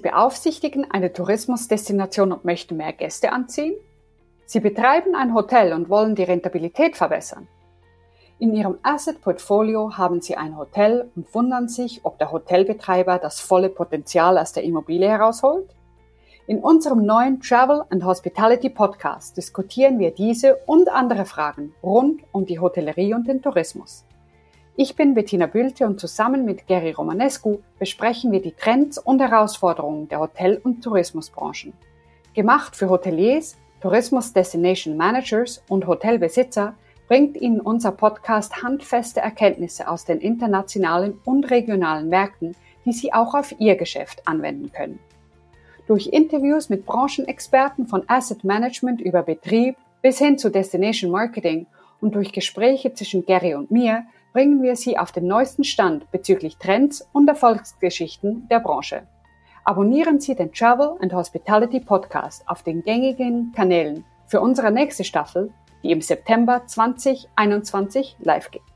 Sie beaufsichtigen eine Tourismusdestination und möchten mehr Gäste anziehen? Sie betreiben ein Hotel und wollen die Rentabilität verbessern. In Ihrem Asset Portfolio haben Sie ein Hotel und wundern sich, ob der Hotelbetreiber das volle Potenzial aus der Immobilie herausholt? In unserem neuen Travel and Hospitality Podcast diskutieren wir diese und andere Fragen rund um die Hotellerie und den Tourismus. Ich bin Bettina Bülte und zusammen mit Gary Romanescu besprechen wir die Trends und Herausforderungen der Hotel- und Tourismusbranchen. Gemacht für Hoteliers, Tourismus Destination Managers und Hotelbesitzer bringt Ihnen unser Podcast handfeste Erkenntnisse aus den internationalen und regionalen Märkten, die Sie auch auf Ihr Geschäft anwenden können. Durch Interviews mit Branchenexperten von Asset Management über Betrieb bis hin zu Destination Marketing und durch Gespräche zwischen Gary und mir bringen wir Sie auf den neuesten Stand bezüglich Trends und Erfolgsgeschichten der Branche. Abonnieren Sie den Travel and Hospitality Podcast auf den gängigen Kanälen für unsere nächste Staffel, die im September 2021 live geht.